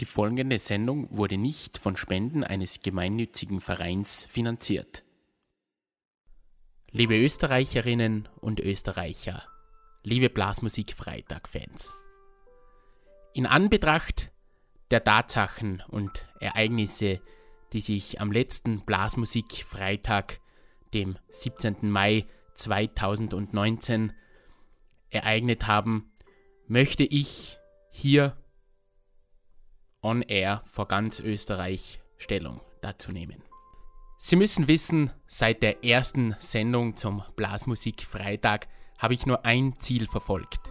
Die folgende Sendung wurde nicht von Spenden eines gemeinnützigen Vereins finanziert. Liebe Österreicherinnen und Österreicher, liebe Blasmusik Freitag-Fans. In Anbetracht der Tatsachen und Ereignisse, die sich am letzten Blasmusik Freitag, dem 17. Mai 2019, ereignet haben, möchte ich hier on air vor ganz Österreich Stellung dazu nehmen. Sie müssen wissen, seit der ersten Sendung zum Blasmusik Freitag habe ich nur ein Ziel verfolgt.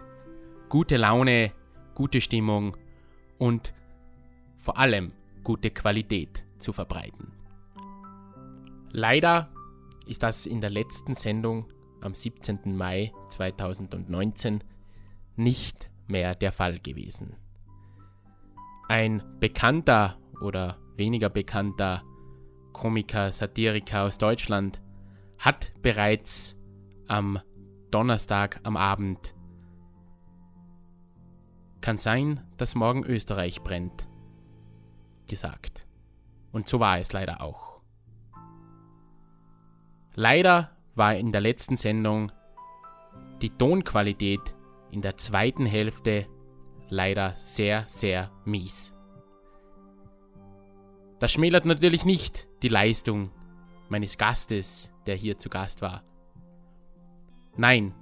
Gute Laune, gute Stimmung und vor allem gute Qualität zu verbreiten. Leider ist das in der letzten Sendung am 17. Mai 2019 nicht mehr der Fall gewesen. Ein bekannter oder weniger bekannter Komiker, Satiriker aus Deutschland hat bereits am Donnerstag am Abend kann sein, dass morgen Österreich brennt, gesagt. Und so war es leider auch. Leider war in der letzten Sendung die Tonqualität in der zweiten Hälfte leider sehr, sehr mies. Das schmälert natürlich nicht die Leistung meines Gastes, der hier zu Gast war. Nein,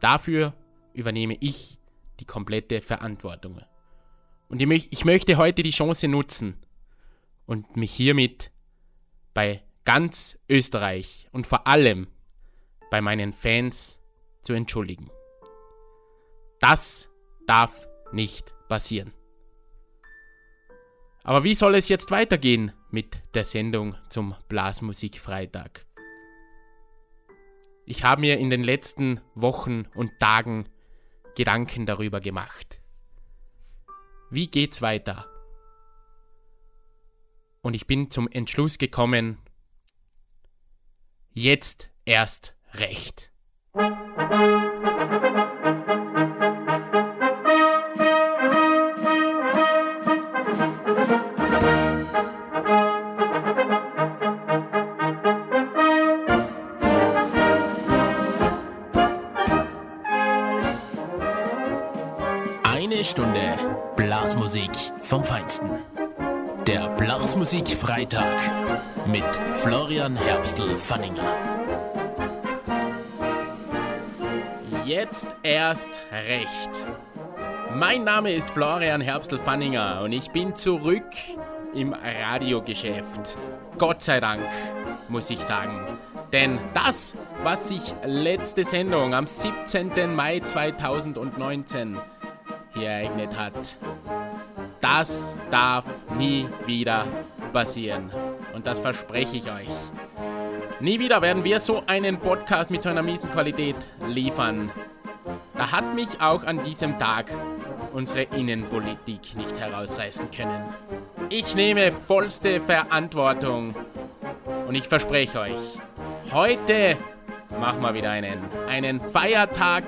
dafür übernehme ich die komplette Verantwortung. Und ich möchte heute die Chance nutzen und mich hiermit bei ganz Österreich und vor allem bei meinen Fans zu entschuldigen. Das darf nicht passieren. Aber wie soll es jetzt weitergehen mit der Sendung zum Blasmusikfreitag? Ich habe mir in den letzten Wochen und Tagen Gedanken darüber gemacht. Wie geht's weiter? Und ich bin zum Entschluss gekommen, jetzt erst recht. Stunde Blasmusik vom Feinsten. Der Blasmusik Freitag mit Florian Herbstl-Fanninger. Jetzt erst recht. Mein Name ist Florian Herbstl-Fanninger und ich bin zurück im Radiogeschäft. Gott sei Dank, muss ich sagen. Denn das, was sich letzte Sendung am 17. Mai 2019 hier ereignet hat. Das darf nie wieder passieren. Und das verspreche ich euch. Nie wieder werden wir so einen Podcast mit so einer miesen Qualität liefern. Da hat mich auch an diesem Tag unsere Innenpolitik nicht herausreißen können. Ich nehme vollste Verantwortung und ich verspreche euch, heute machen wir wieder einen, einen Feiertag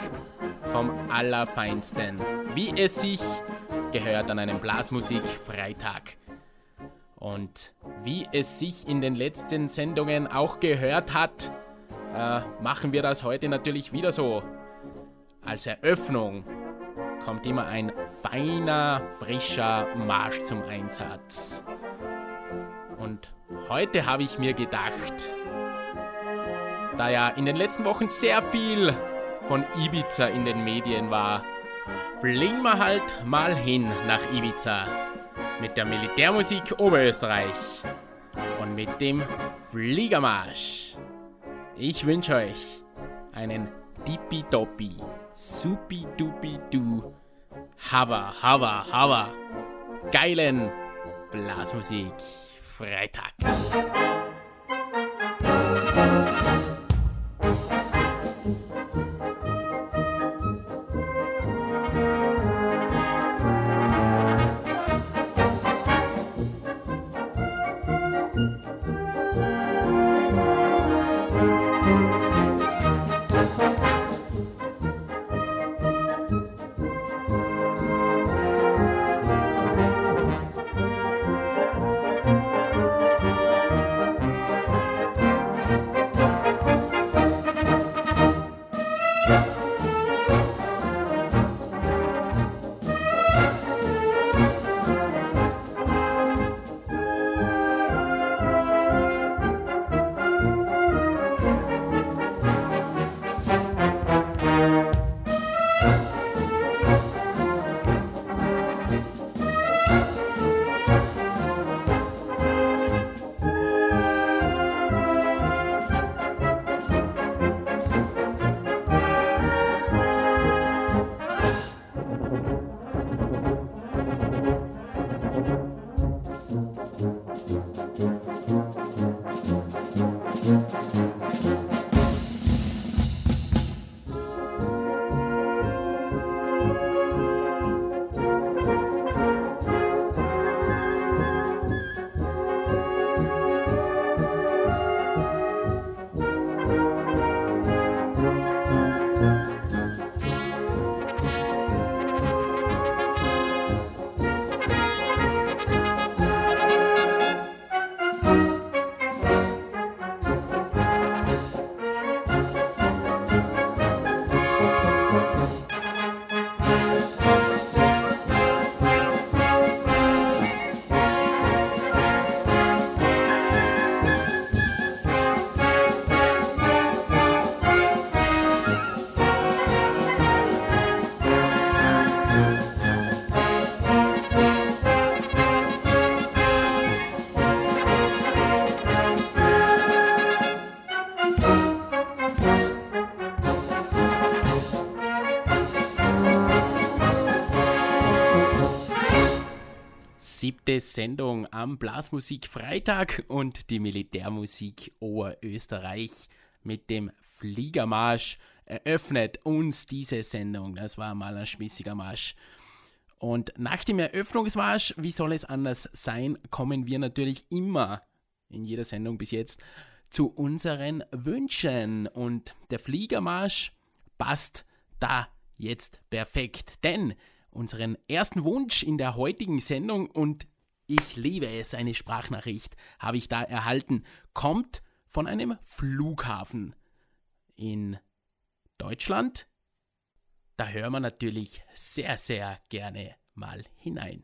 vom Allerfeinsten wie es sich gehört an einem Blasmusik-Freitag. Und wie es sich in den letzten Sendungen auch gehört hat, äh, machen wir das heute natürlich wieder so. Als Eröffnung kommt immer ein feiner, frischer Marsch zum Einsatz. Und heute habe ich mir gedacht, da ja in den letzten Wochen sehr viel von Ibiza in den Medien war, fliegen wir halt mal hin nach Ibiza mit der Militärmusik Oberösterreich und mit dem Fliegermarsch. Ich wünsche euch einen tippitoppi, supi-dupi-du, hava, hava, hava, geilen Blasmusik Freitag. Siebte Sendung am Blasmusik Freitag und die Militärmusik Oberösterreich mit dem Fliegermarsch eröffnet uns diese Sendung. Das war mal ein schmissiger Marsch. Und nach dem Eröffnungsmarsch, wie soll es anders sein, kommen wir natürlich immer in jeder Sendung bis jetzt zu unseren Wünschen. Und der Fliegermarsch passt da jetzt perfekt. Denn unseren ersten Wunsch in der heutigen Sendung und ich liebe es, eine Sprachnachricht habe ich da erhalten, kommt von einem Flughafen in Deutschland. Da hören wir natürlich sehr, sehr gerne mal hinein.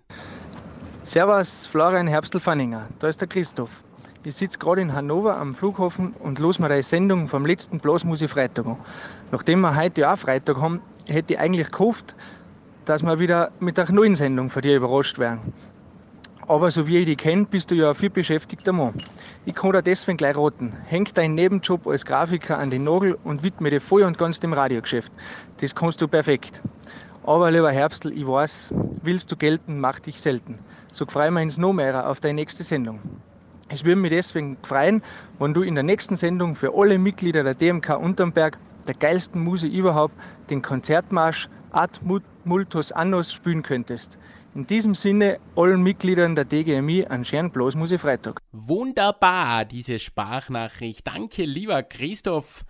Servus, Florian Herbstl-Fanninger, da ist der Christoph. Ich sitze gerade in Hannover am Flughafen und los mir eine Sendung vom letzten Blasmusik Freitag an. Nachdem wir heute ja auch Freitag haben, hätte ich eigentlich gehofft, dass wir wieder mit einer neuen Sendung von dir überrascht werden. Aber so wie ich dich kenne, bist du ja ein viel beschäftigter Mann. Ich kann dir deswegen gleich raten. Häng deinen Nebenjob als Grafiker an den Nagel und widme dich voll und ganz dem Radiogeschäft. Das kannst du perfekt. Aber lieber Herbstl, ich weiß, willst du gelten, mach dich selten. So freuen wir uns noch mehr auf deine nächste Sendung. Es würde mich deswegen freuen, wenn du in der nächsten Sendung für alle Mitglieder der DMK Unternberg, der geilsten Muse überhaupt, den Konzertmarsch Ad Multos Annos spielen könntest. In diesem Sinne allen Mitgliedern der DGMI an schönen Blasmusik Freitag. Wunderbar, diese Sprachnachricht. Danke, lieber Christoph.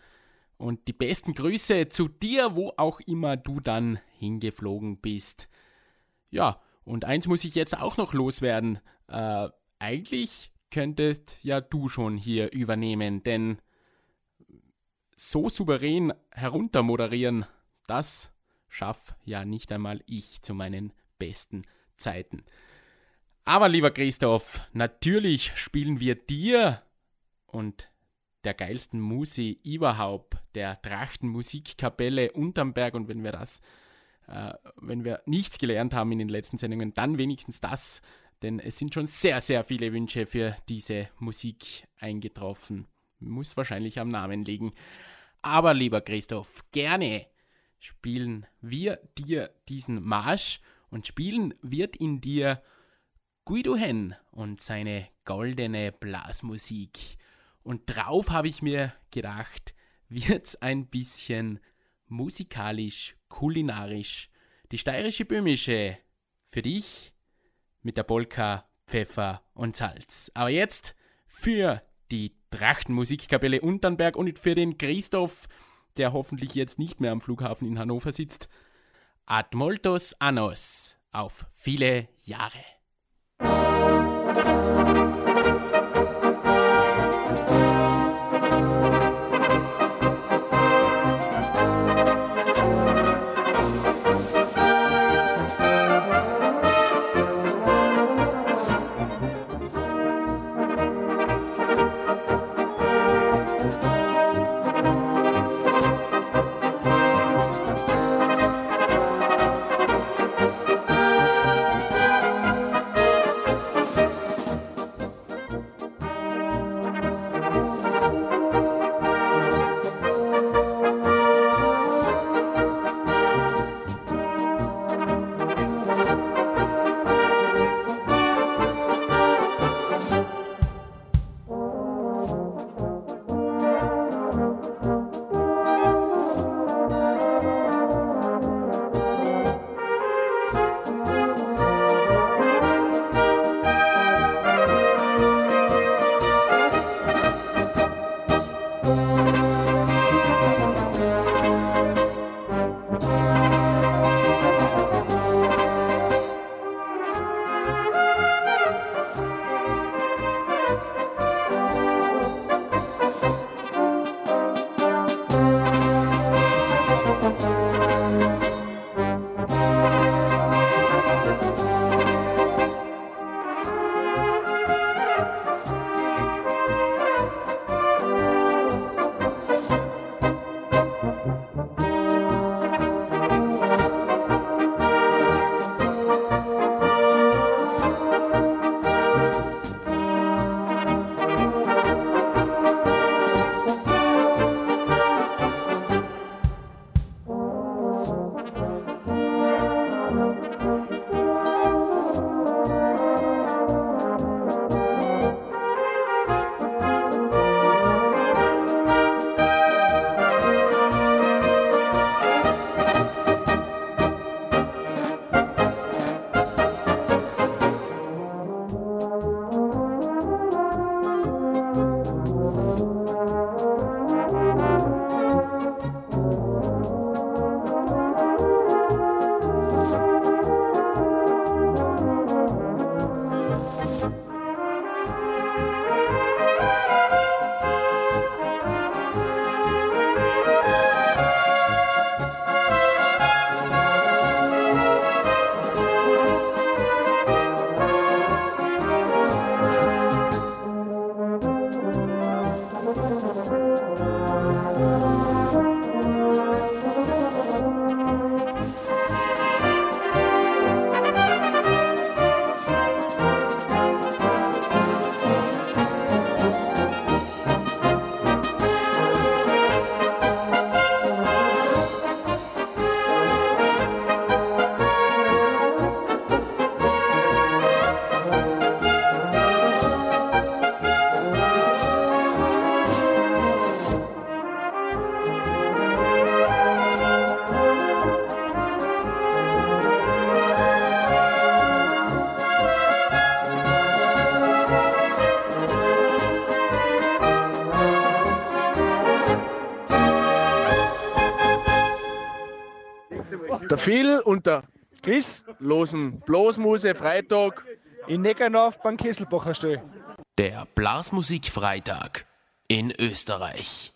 Und die besten Grüße zu dir, wo auch immer du dann hingeflogen bist. Ja, und eins muss ich jetzt auch noch loswerden. Äh, eigentlich könntest ja du schon hier übernehmen, denn so souverän heruntermoderieren, das schaff ja nicht einmal ich zu meinen besten Zeiten. Aber lieber Christoph, natürlich spielen wir dir und der geilsten Musi überhaupt, der Trachtenmusikkapelle Untermberg und wenn wir das, äh, wenn wir nichts gelernt haben in den letzten Sendungen, dann wenigstens das, denn es sind schon sehr, sehr viele Wünsche für diese Musik eingetroffen. Muss wahrscheinlich am Namen liegen. Aber lieber Christoph, gerne spielen wir dir diesen Marsch und spielen wird in dir Guido Hen und seine goldene Blasmusik. Und drauf habe ich mir gedacht, wird's ein bisschen musikalisch, kulinarisch. Die steirische Böhmische für dich mit der Polka, Pfeffer und Salz. Aber jetzt für die Trachtenmusikkapelle Unternberg und für den Christoph der hoffentlich jetzt nicht mehr am Flughafen in Hannover sitzt. Ad moltos annos auf viele Jahre. Phil und der Chris losen Blasmuse Freitag in Neckernorf beim Kesselbacher Stall. Der Blasmusikfreitag in Österreich.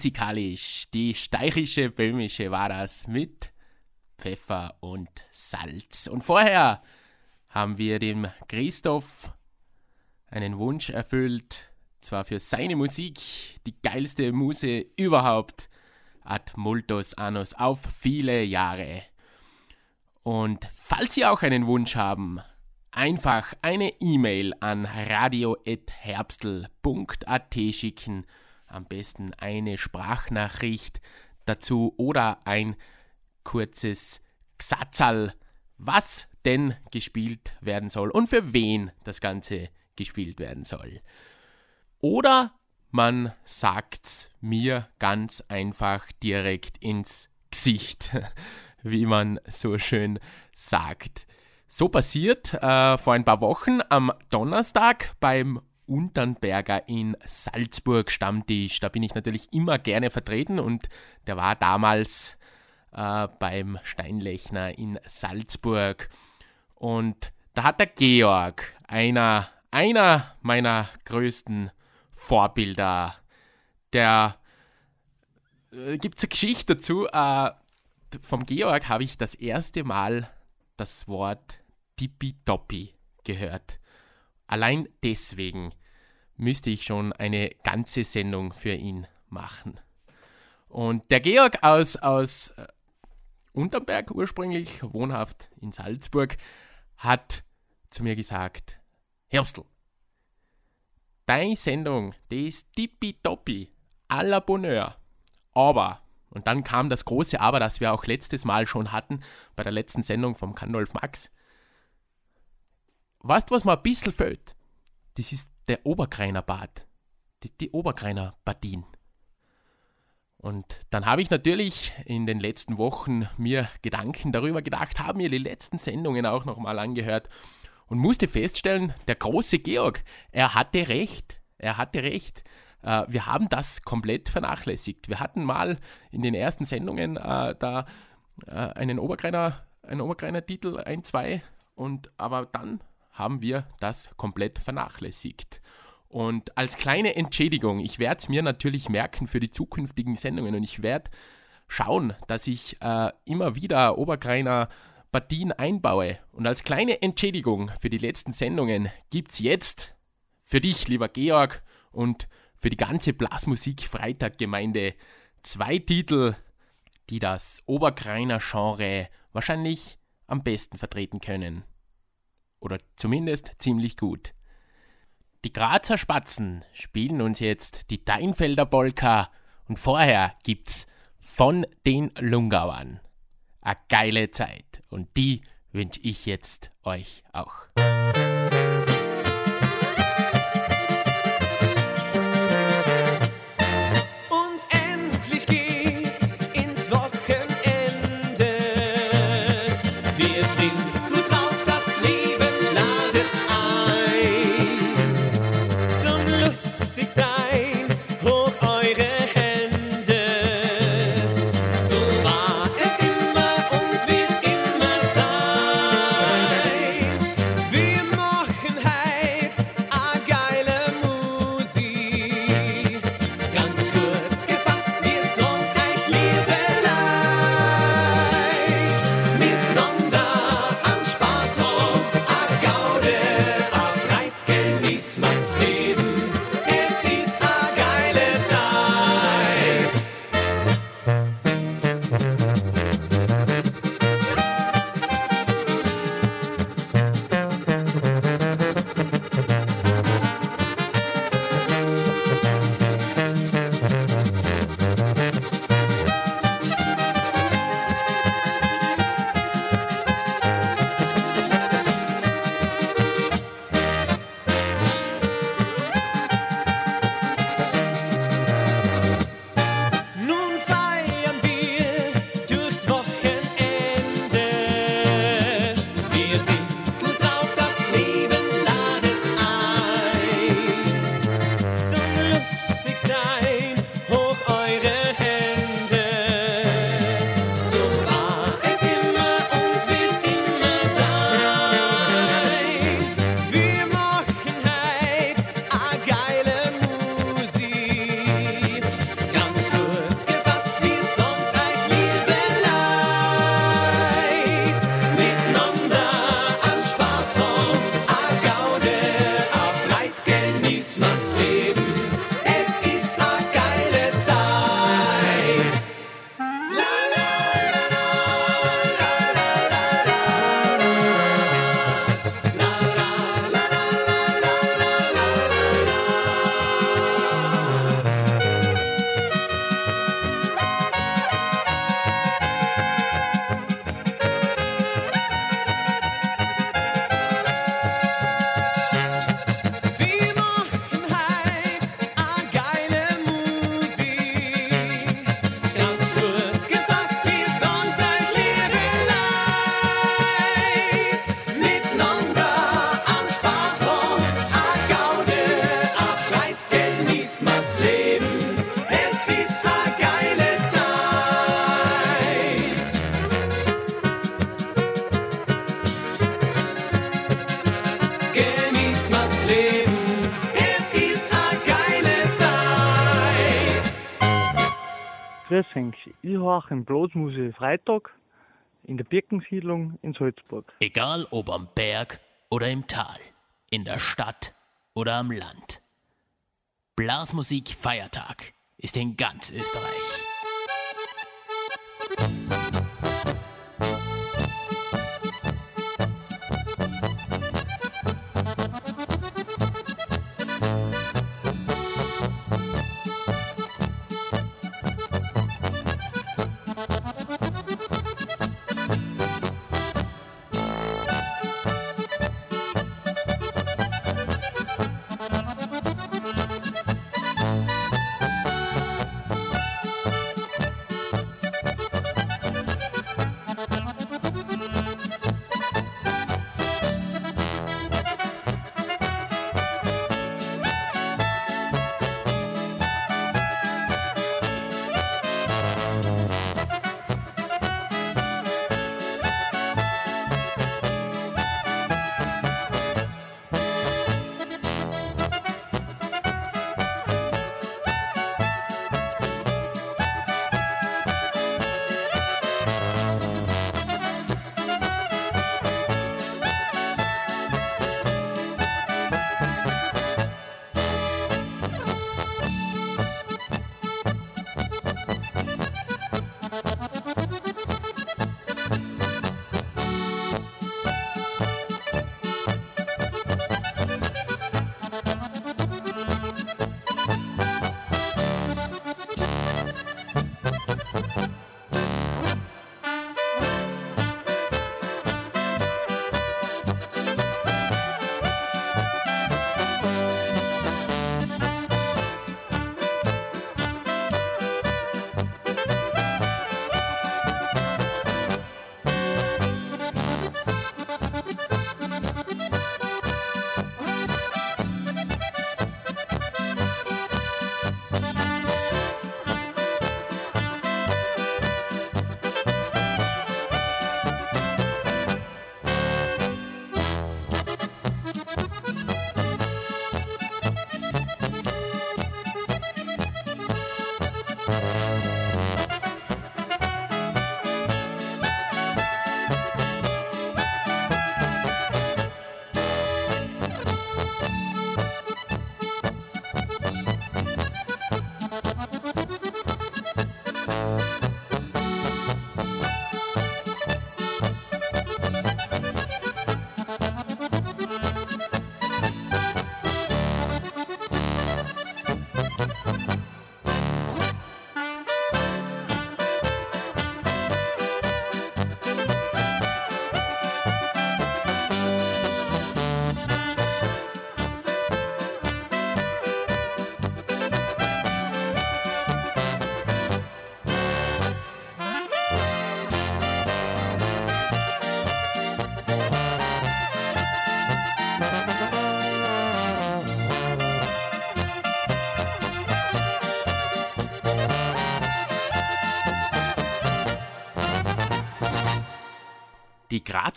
Musikalisch, die steirische Böhmische war das mit Pfeffer und Salz. Und vorher haben wir dem Christoph einen Wunsch erfüllt, zwar für seine Musik, die geilste Muse überhaupt, ad multos annos auf viele Jahre. Und falls Sie auch einen Wunsch haben, einfach eine E-Mail an radio.herbstl.at schicken am besten eine Sprachnachricht dazu oder ein kurzes Gsatzal, was denn gespielt werden soll und für wen das Ganze gespielt werden soll. Oder man sagt's mir ganz einfach direkt ins Gesicht, wie man so schön sagt. So passiert äh, vor ein paar Wochen am Donnerstag beim Unternberger in Salzburg Stammtisch. Da bin ich natürlich immer gerne vertreten und der war damals äh, beim Steinlechner in Salzburg. Und da hat der Georg, einer, einer meiner größten Vorbilder, der äh, gibt es eine Geschichte dazu. Äh, vom Georg habe ich das erste Mal das Wort Tippitoppi gehört. Allein deswegen müsste ich schon eine ganze Sendung für ihn machen. Und der Georg aus, aus äh, Unterberg, ursprünglich wohnhaft in Salzburg, hat zu mir gesagt: Herbstl, deine Sendung, die ist tippitoppi, à la Bonheur. Aber, und dann kam das große Aber, das wir auch letztes Mal schon hatten, bei der letzten Sendung vom Kandolf Max. Weißt du, was mir ein bisschen fehlt? Das ist der Oberkreiner Bad. Die, die Oberkreiner Badin. Und dann habe ich natürlich in den letzten Wochen mir Gedanken darüber gedacht, habe mir die letzten Sendungen auch nochmal angehört und musste feststellen, der große Georg, er hatte recht. Er hatte recht. Äh, wir haben das komplett vernachlässigt. Wir hatten mal in den ersten Sendungen äh, da äh, einen Oberkreiner, einen Oberkreiner Titel, ein, zwei, und aber dann haben wir das komplett vernachlässigt. Und als kleine Entschädigung, ich werde es mir natürlich merken für die zukünftigen Sendungen und ich werde schauen, dass ich äh, immer wieder Obergreiner Partien einbaue. Und als kleine Entschädigung für die letzten Sendungen gibt es jetzt für dich, lieber Georg, und für die ganze Blasmusik Freitag Gemeinde zwei Titel, die das Obergreiner Genre wahrscheinlich am besten vertreten können. Oder zumindest ziemlich gut. Die Grazer Spatzen spielen uns jetzt die Deinfelder Polka und vorher gibt's von den Lungauern. A geile Zeit und die wünsche ich jetzt euch auch. Bach im Bloßmuse Freitag in der Birkensiedlung in Salzburg. Egal ob am Berg oder im Tal, in der Stadt oder am Land. Blasmusik Feiertag ist in ganz Österreich.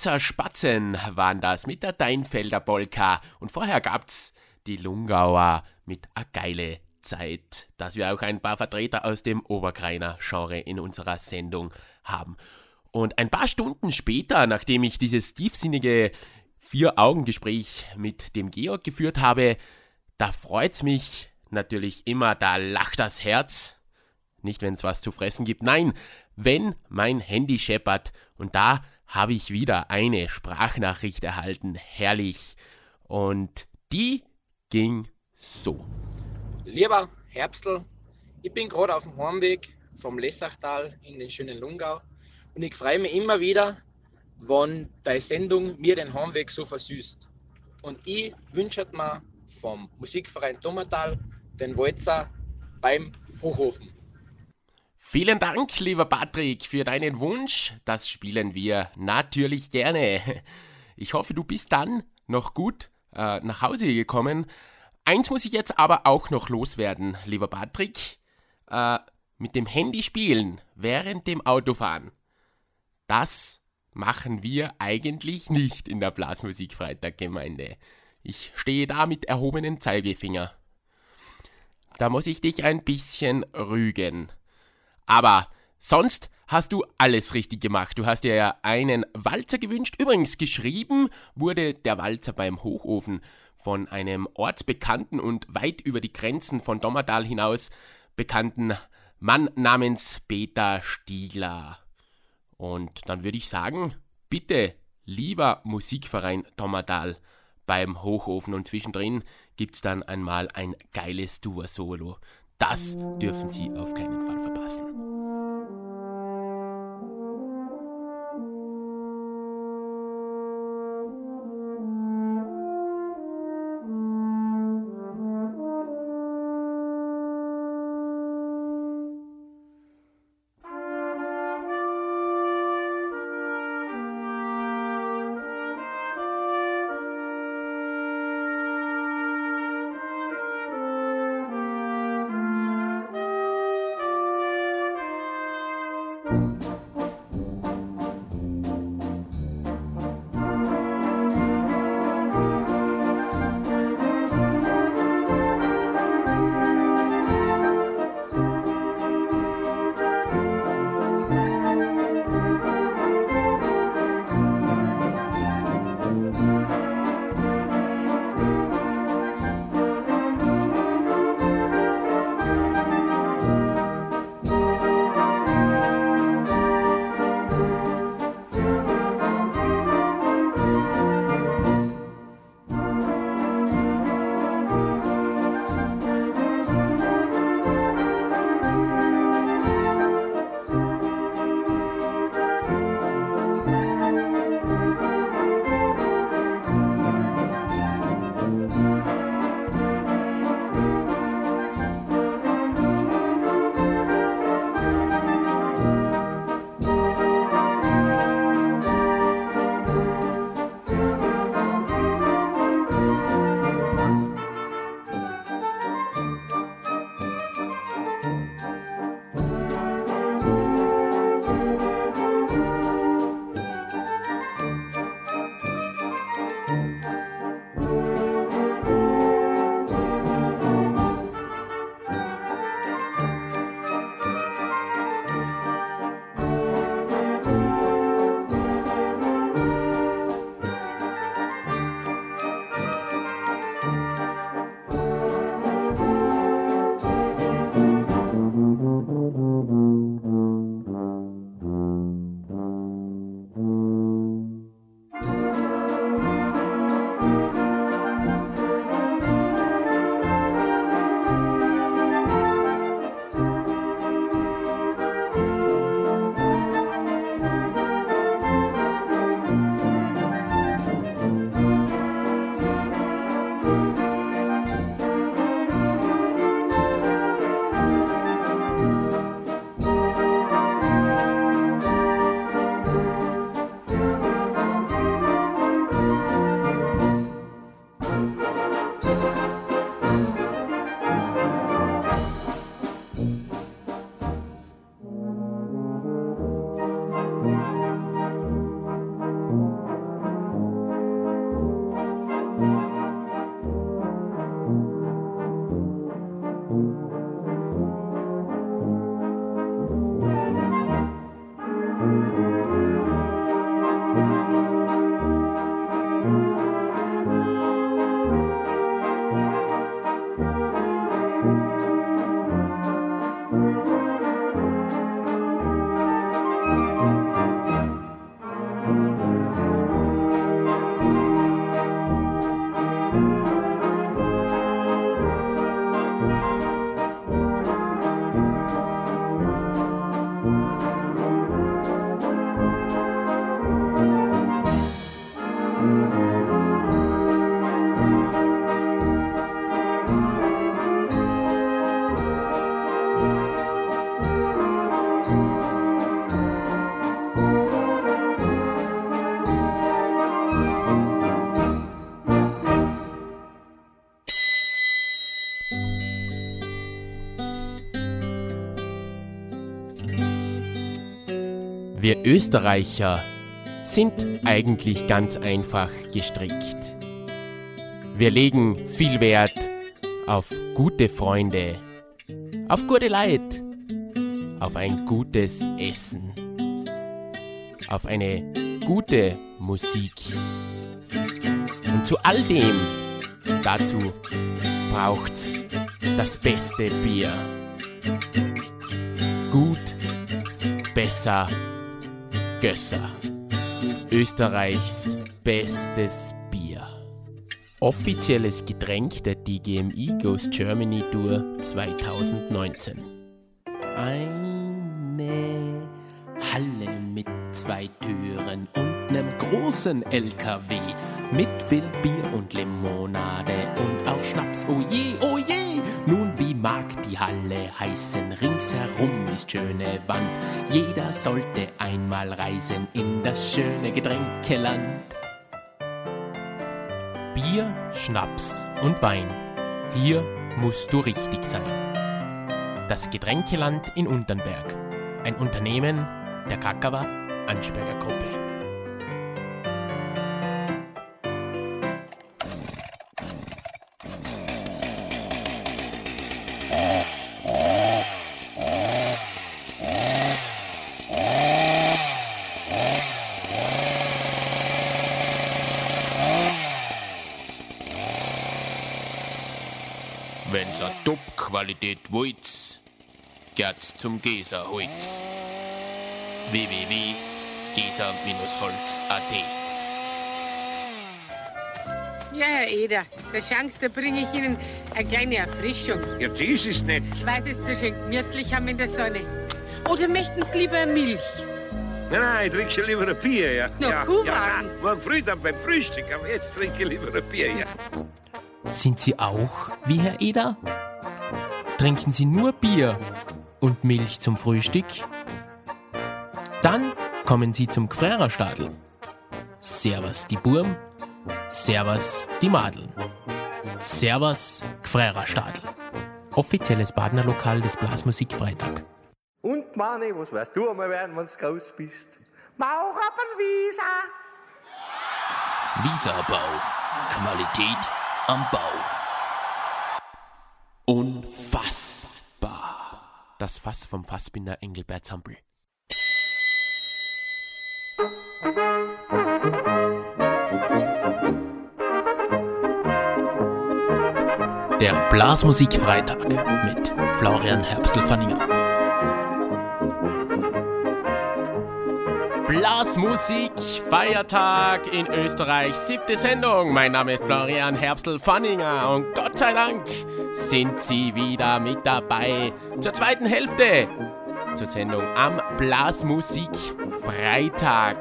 Grazer Spatzen waren das mit der Deinfelder Polka und vorher gab's die Lungauer mit a geile Zeit, dass wir auch ein paar Vertreter aus dem Oberkreiner Genre in unserer Sendung haben. Und ein paar Stunden später, nachdem ich dieses tiefsinnige Vier-Augen-Gespräch mit dem Georg geführt habe, da freut's mich natürlich immer, da lacht das Herz. Nicht, wenn es was zu fressen gibt, nein, wenn mein Handy scheppert. Und da habe ich wieder eine Sprachnachricht erhalten. Herrlich. Und die ging so. Lieber Herbstl, ich bin gerade auf dem Heimweg vom Lessachtal in den schönen Lungau und ich freue mich immer wieder, wenn deine Sendung mir den Heimweg so versüßt. Und ich wünsche mir vom Musikverein Dommertal den Walzer beim Hochhofen. Vielen Dank, lieber Patrick, für deinen Wunsch. Das spielen wir natürlich gerne. Ich hoffe, du bist dann noch gut äh, nach Hause gekommen. Eins muss ich jetzt aber auch noch loswerden, lieber Patrick. Äh, mit dem Handy spielen während dem Autofahren. Das machen wir eigentlich nicht in der Blasmusikfreitag-Gemeinde. Ich stehe da mit erhobenen Zeigefinger. Da muss ich dich ein bisschen rügen. Aber sonst hast du alles richtig gemacht. Du hast dir ja einen Walzer gewünscht. Übrigens geschrieben wurde der Walzer beim Hochofen von einem ortsbekannten und weit über die Grenzen von Dommertal hinaus bekannten Mann namens Peter Stiegler. Und dann würde ich sagen, bitte, lieber Musikverein Dommertal beim Hochofen und zwischendrin gibt's dann einmal ein geiles Duo-Solo. Das dürfen Sie auf keinen Fall verpassen. Österreicher sind eigentlich ganz einfach gestrickt. Wir legen viel Wert auf gute Freunde, auf gute Leid, auf ein gutes Essen, auf eine gute Musik. Und zu all dem, dazu braucht's das beste Bier. Gut, besser, Gösser. Österreichs bestes Bier. Offizielles Getränk der DGMI Goes Germany Tour 2019. Eine Halle mit zwei Türen und einem großen LKW mit viel Bier und Limonade und auch Schnaps. Oh je, oh! Nun, wie mag die Halle heißen? Ringsherum ist schöne Wand. Jeder sollte einmal reisen in das schöne Getränkeland. Bier, Schnaps und Wein. Hier musst du richtig sein. Das Getränkeland in Unternberg. Ein Unternehmen der Kakawa Ansperger Gruppe. Top-Qualität wollt, geht's zum Geserholz. www.geser-holz.at Ja, Herr Eder, der Chance, da bringe ich Ihnen eine kleine Erfrischung. Ja, das ist nett. Weil Sie es so schön gemütlich haben in der Sonne. Oder möchten Sie lieber Milch? Nein, nein, ich trinke schon lieber ein Bier, ja. Na, ja, Kuhwagen. ja, nein, morgen früh dann beim Frühstück, aber jetzt trinke ich lieber ein Bier, ja. Sind Sie auch wie Herr Eder? Trinken Sie nur Bier und Milch zum Frühstück? Dann kommen Sie zum Gfrererstadel. Servus die Burm, Servus die Madeln. Servus Gfrererstadel. Offizielles Badnerlokal des Blasmusikfreitag. Und Mani, was weißt du einmal werden, wenn du groß bist? Mauerappenwieser! Wieserbau. Qualität am Bau. Das Fass vom Fassbinder Engelbert Zampel. Der Blasmusikfreitag mit Florian Herbstl-Fanninger. Blasmusik, Feiertag in Österreich, siebte Sendung. Mein Name ist Florian Herbstl-Fanninger und Gott sei Dank sind Sie wieder mit dabei zur zweiten Hälfte zur Sendung am Blasmusik Freitag.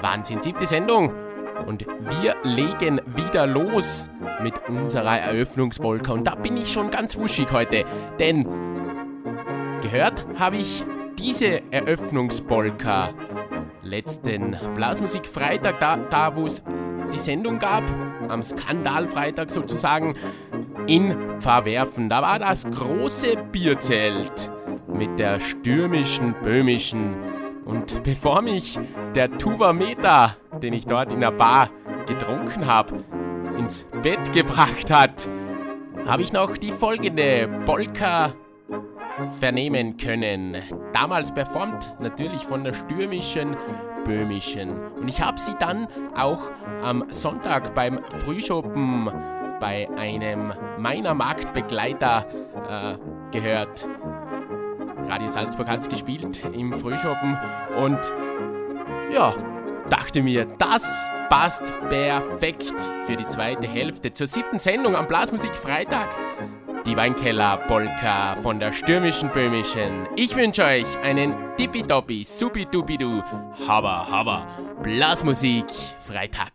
Wahnsinn, siebte Sendung. Und wir legen wieder los mit unserer Eröffnungspolka. Und da bin ich schon ganz wuschig heute. Denn gehört habe ich diese Eröffnungspolka letzten Blasmusik Freitag, da, da wo es die Sendung gab, am Skandalfreitag sozusagen, in Verwerfen. Da war das große Bierzelt mit der stürmischen, böhmischen und bevor mich der Tuvameter, den ich dort in der Bar getrunken habe, ins Bett gebracht hat, habe ich noch die folgende Polka vernehmen können. Damals performt natürlich von der stürmischen, böhmischen. Und ich habe sie dann auch am Sonntag beim Frühschoppen bei einem meiner Marktbegleiter äh, gehört. Radio Salzburg hat es gespielt im Frühschoppen und ja, dachte mir, das passt perfekt für die zweite Hälfte zur siebten Sendung am Blasmusik Freitag. Die Weinkeller Polka von der stürmischen Böhmischen. Ich wünsche euch einen tippitoppi, supidupidu, haba haba Blasmusik Freitag.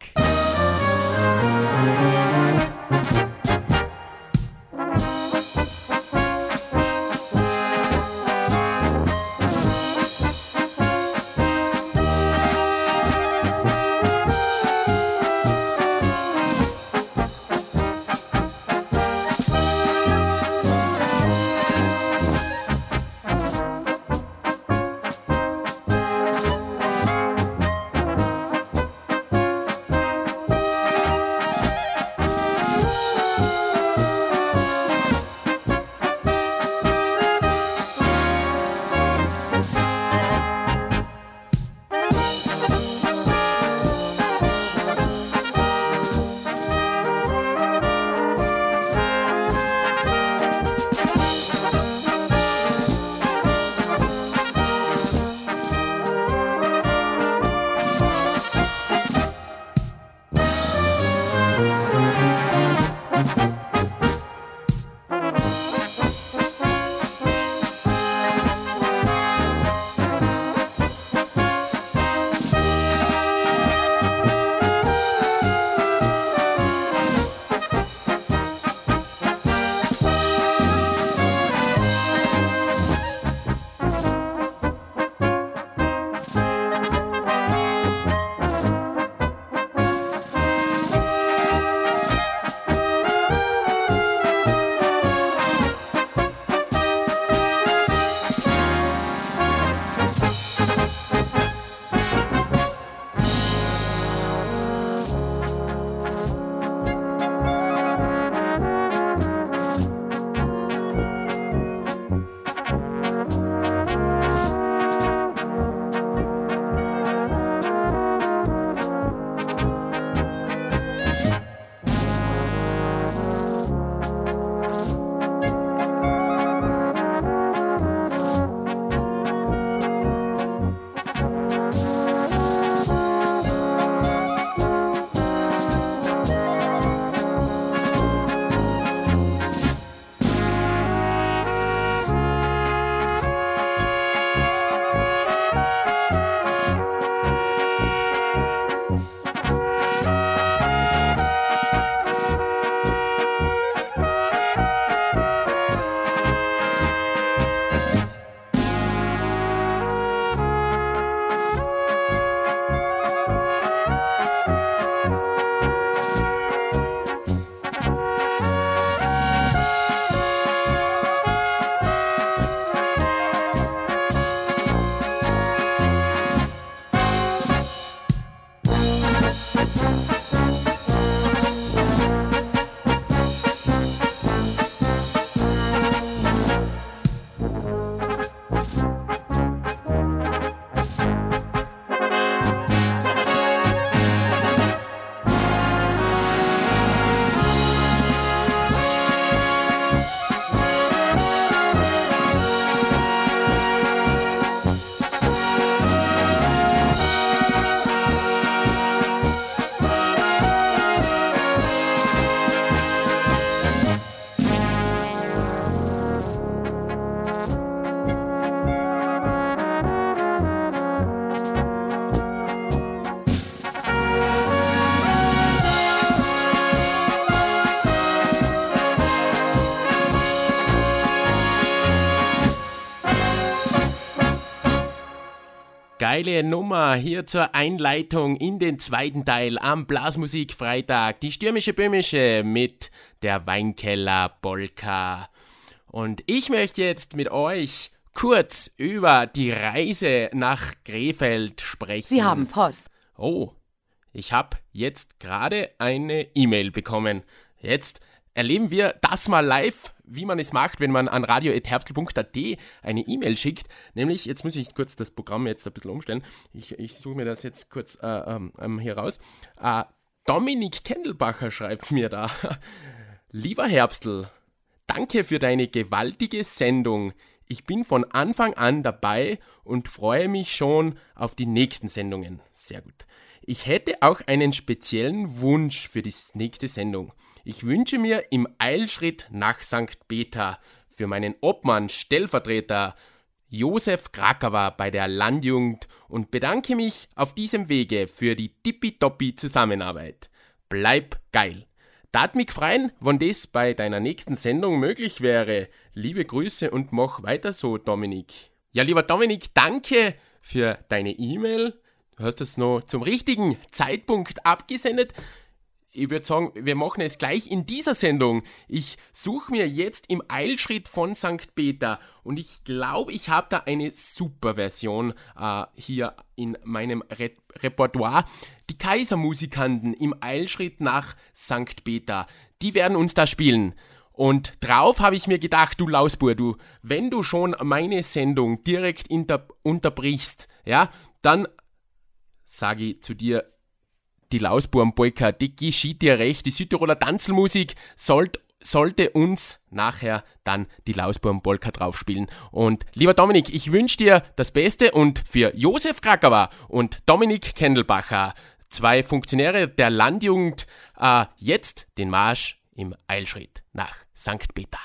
Geile Nummer hier zur Einleitung in den zweiten Teil am Blasmusikfreitag. Die stürmische Böhmische mit der Weinkeller Polka. Und ich möchte jetzt mit euch kurz über die Reise nach Krefeld sprechen. Sie haben Post. Oh, ich habe jetzt gerade eine E-Mail bekommen. Jetzt erleben wir das mal live, wie man es macht, wenn man an radio.herbstl.at eine E-Mail schickt. Nämlich, jetzt muss ich kurz das Programm jetzt ein bisschen umstellen. Ich, ich suche mir das jetzt kurz äh, ähm, ähm hier raus. Äh, Dominik Kendelbacher schreibt mir da. Lieber Herbstl, danke für deine gewaltige Sendung. Ich bin von Anfang an dabei und freue mich schon auf die nächsten Sendungen. Sehr gut. Ich hätte auch einen speziellen Wunsch für die nächste Sendung. Ich wünsche mir im Eilschritt nach St. Peter für meinen Obmann Stellvertreter Josef Krakawa bei der Landjugend und bedanke mich auf diesem Wege für die tippitoppi Zusammenarbeit. Bleib geil. Dat mich freuen, wenn das bei deiner nächsten Sendung möglich wäre. Liebe Grüße und mach weiter so, Dominik. Ja, lieber Dominik, danke für deine E-Mail. Du hast es noch zum richtigen Zeitpunkt abgesendet ich würde sagen, wir machen es gleich in dieser Sendung. Ich suche mir jetzt im Eilschritt von St. Peter und ich glaube, ich habe da eine super Version äh, hier in meinem Re Repertoire. Die Kaisermusikanten im Eilschritt nach St. Peter, die werden uns da spielen. Und drauf habe ich mir gedacht, du Lausbur, du, wenn du schon meine Sendung direkt unterbrichst, ja, dann sage ich zu dir, die Lausbuben-Polka, die geschieht dir recht. Die Südtiroler Tanzelmusik sollt, sollte uns nachher dann die Lausbuben-Polka draufspielen. Und lieber Dominik, ich wünsche dir das Beste und für Josef Krakauer und Dominik Kendelbacher, zwei Funktionäre der Landjugend, äh, jetzt den Marsch im Eilschritt nach St. Peter.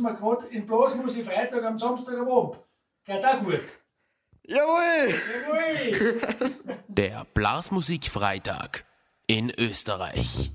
Los wir gerade in Blasmusik Freitag am Samstag am Abend. Geht auch gut. Jawohl! Jawohl! Der Blasmusikfreitag in Österreich.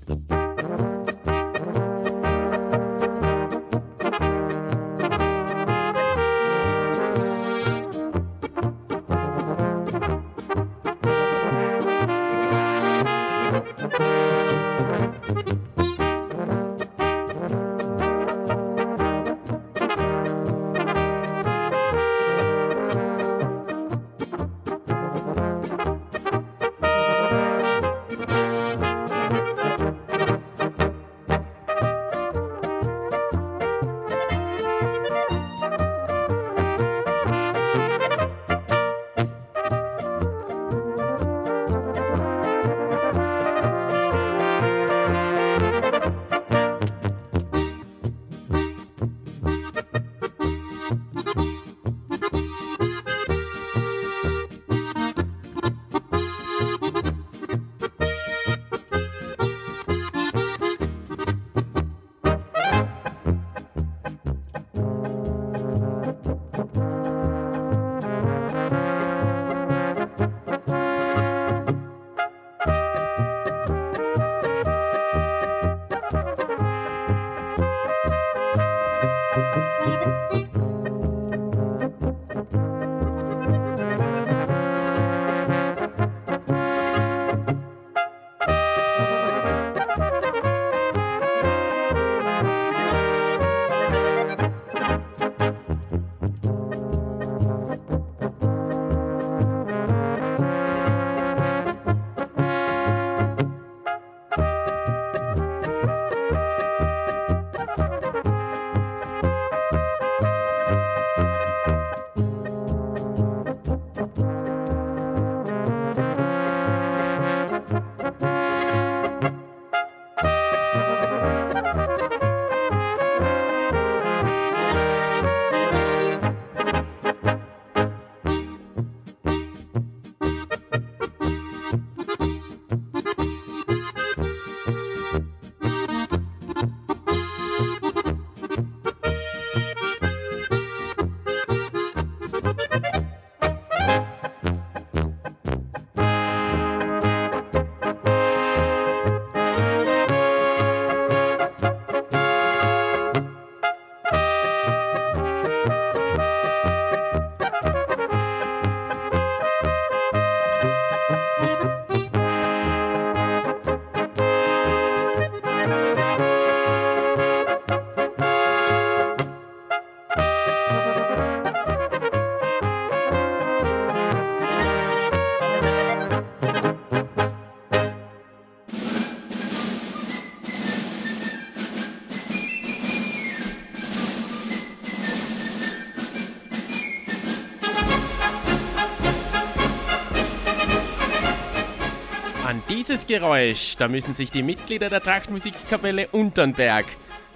An dieses Geräusch, da müssen sich die Mitglieder der Trachtmusikkapelle Unternberg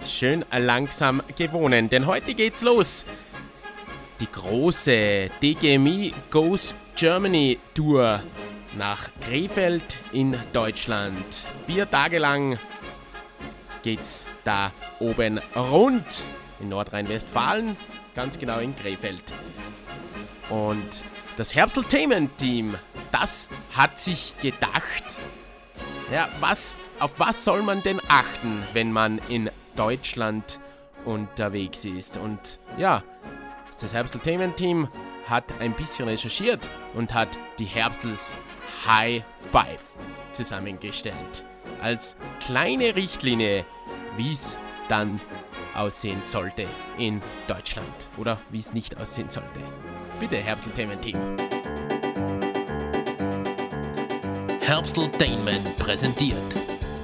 schön langsam gewohnen, denn heute geht's los. Die große DGMI Goes Germany Tour nach Krefeld in Deutschland. Vier Tage lang geht's da oben rund in Nordrhein-Westfalen, ganz genau in Krefeld. Und das Herbsteltainment-Team, das hat sich gedacht, ja, was, auf was soll man denn achten, wenn man in Deutschland unterwegs ist? Und ja, das Herbsteltainment-Team hat ein bisschen recherchiert und hat die Herbstels High Five zusammengestellt. Als kleine Richtlinie, wie es dann aussehen sollte in Deutschland oder wie es nicht aussehen sollte. Bitte, Herbsteltainment-Team. Herbsteltainment präsentiert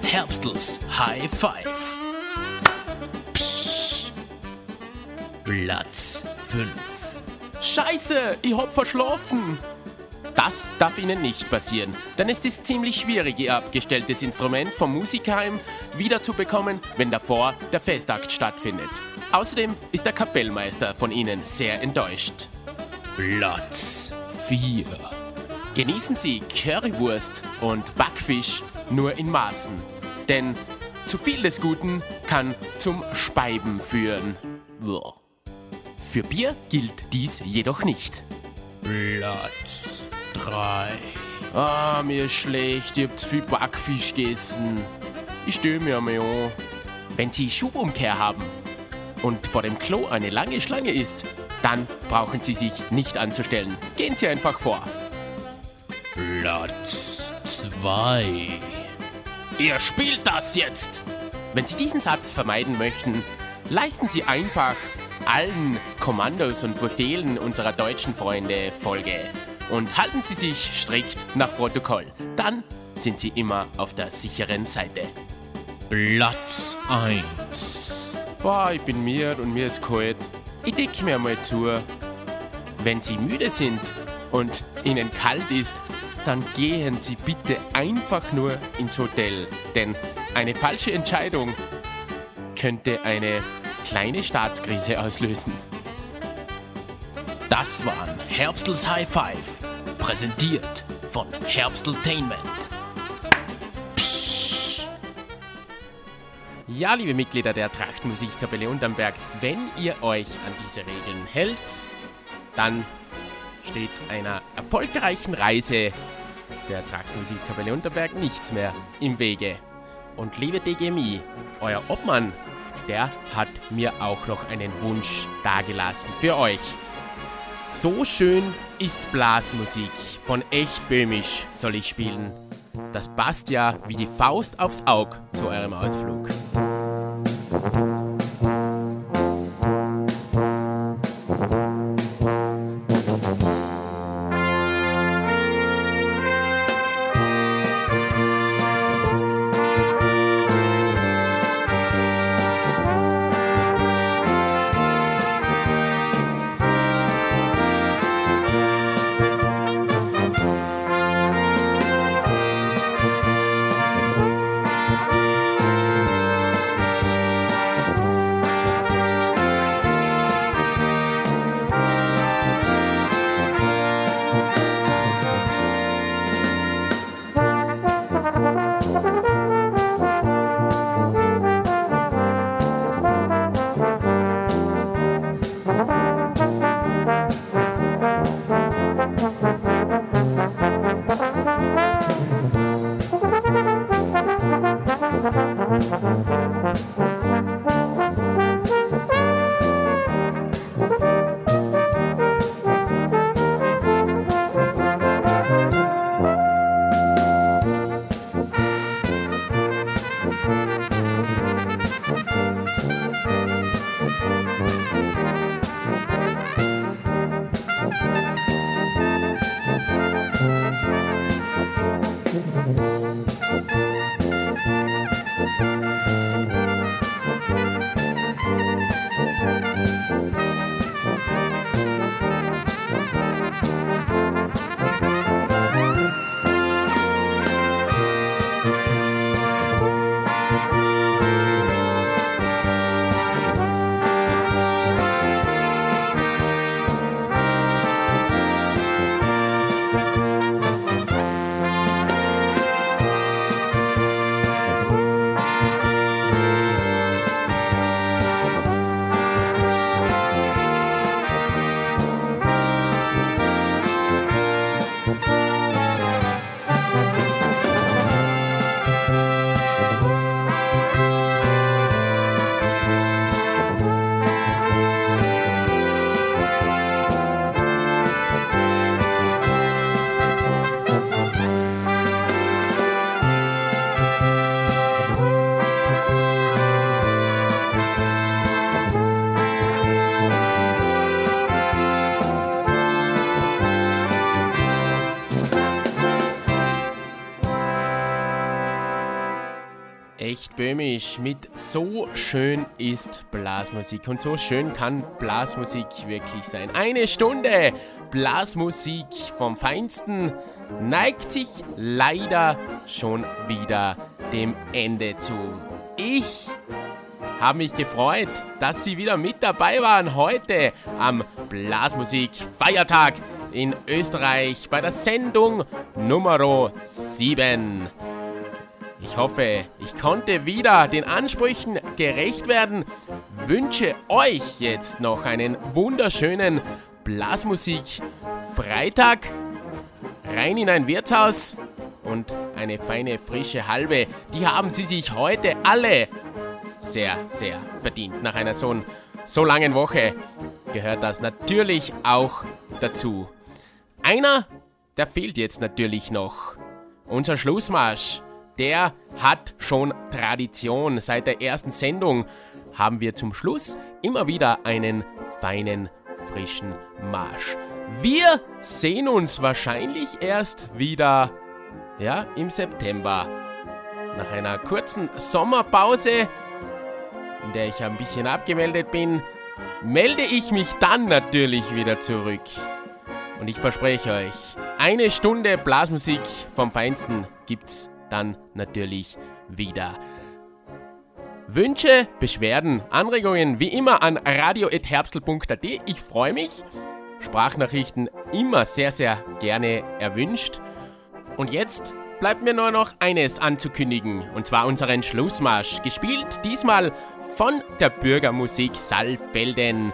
Herbstels High Five. Psst. Platz 5. Scheiße, ich hab verschlafen! Das darf Ihnen nicht passieren, denn es ist ziemlich schwierig, Ihr abgestelltes Instrument vom Musikheim wiederzubekommen, wenn davor der Festakt stattfindet. Außerdem ist der Kapellmeister von Ihnen sehr enttäuscht. Platz 4. Genießen Sie Currywurst und Backfisch nur in Maßen, denn zu viel des Guten kann zum Speiben führen. Für Bier gilt dies jedoch nicht. Platz 3. Ah, mir ist schlecht, ich hab zu viel Backfisch gegessen. Ich störe mir einmal an. Wenn Sie Schubumkehr haben und vor dem Klo eine lange Schlange ist, dann brauchen Sie sich nicht anzustellen. Gehen Sie einfach vor. Platz 2. Ihr spielt das jetzt! Wenn Sie diesen Satz vermeiden möchten, leisten Sie einfach allen Kommandos und Befehlen unserer deutschen Freunde Folge und halten Sie sich strikt nach Protokoll. Dann sind Sie immer auf der sicheren Seite. Platz 1. Boah, ich bin mir und mir ist kalt. Ich decke mir mal zu. Wenn Sie müde sind und Ihnen kalt ist, dann gehen Sie bitte einfach nur ins Hotel. Denn eine falsche Entscheidung könnte eine kleine Staatskrise auslösen. Das waren Herbstels High Five, präsentiert von Herbsteltainment. Psst. Ja, liebe Mitglieder der Trachtmusikkapelle Unterberg, wenn ihr euch an diese Regeln hält, dann steht einer erfolgreichen Reise der Trachtmusikkapelle Unterberg nichts mehr im Wege. Und liebe DGMI, euer Obmann der hat mir auch noch einen Wunsch dargelassen für euch. So schön ist Blasmusik. Von echt böhmisch soll ich spielen. Das passt ja wie die Faust aufs Auge zu eurem Ausflug. Böhmisch mit So schön ist Blasmusik. Und so schön kann Blasmusik wirklich sein. Eine Stunde Blasmusik vom Feinsten neigt sich leider schon wieder dem Ende zu. Ich habe mich gefreut, dass Sie wieder mit dabei waren heute am Blasmusik Feiertag in Österreich bei der Sendung Nummer 7. Ich hoffe, ich konnte wieder den Ansprüchen gerecht werden. Wünsche euch jetzt noch einen wunderschönen Blasmusik Freitag. Rein in ein Wirtshaus und eine feine frische Halbe. Die haben sie sich heute alle sehr, sehr verdient. Nach einer so, so langen Woche gehört das natürlich auch dazu. Einer, der fehlt jetzt natürlich noch. Unser Schlussmarsch, der hat schon Tradition. Seit der ersten Sendung haben wir zum Schluss immer wieder einen feinen, frischen Marsch. Wir sehen uns wahrscheinlich erst wieder ja, im September. Nach einer kurzen Sommerpause, in der ich ein bisschen abgemeldet bin, melde ich mich dann natürlich wieder zurück. Und ich verspreche euch, eine Stunde Blasmusik vom Feinsten gibt's dann natürlich wieder. Wünsche, Beschwerden, Anregungen wie immer an radio.herbstl.at. Ich freue mich. Sprachnachrichten immer sehr, sehr gerne erwünscht. Und jetzt bleibt mir nur noch eines anzukündigen, und zwar unseren Schlussmarsch, gespielt diesmal von der Bürgermusik Saalfelden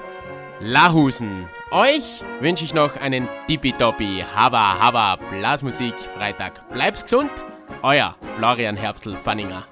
Lahusen. Euch wünsche ich noch einen tippitoppi Hava Hava Blasmusik Freitag. Bleib's gesund, euer Florian Herbstl-Fanninger.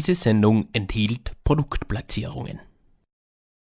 Diese Sendung enthielt Produktplatzierungen.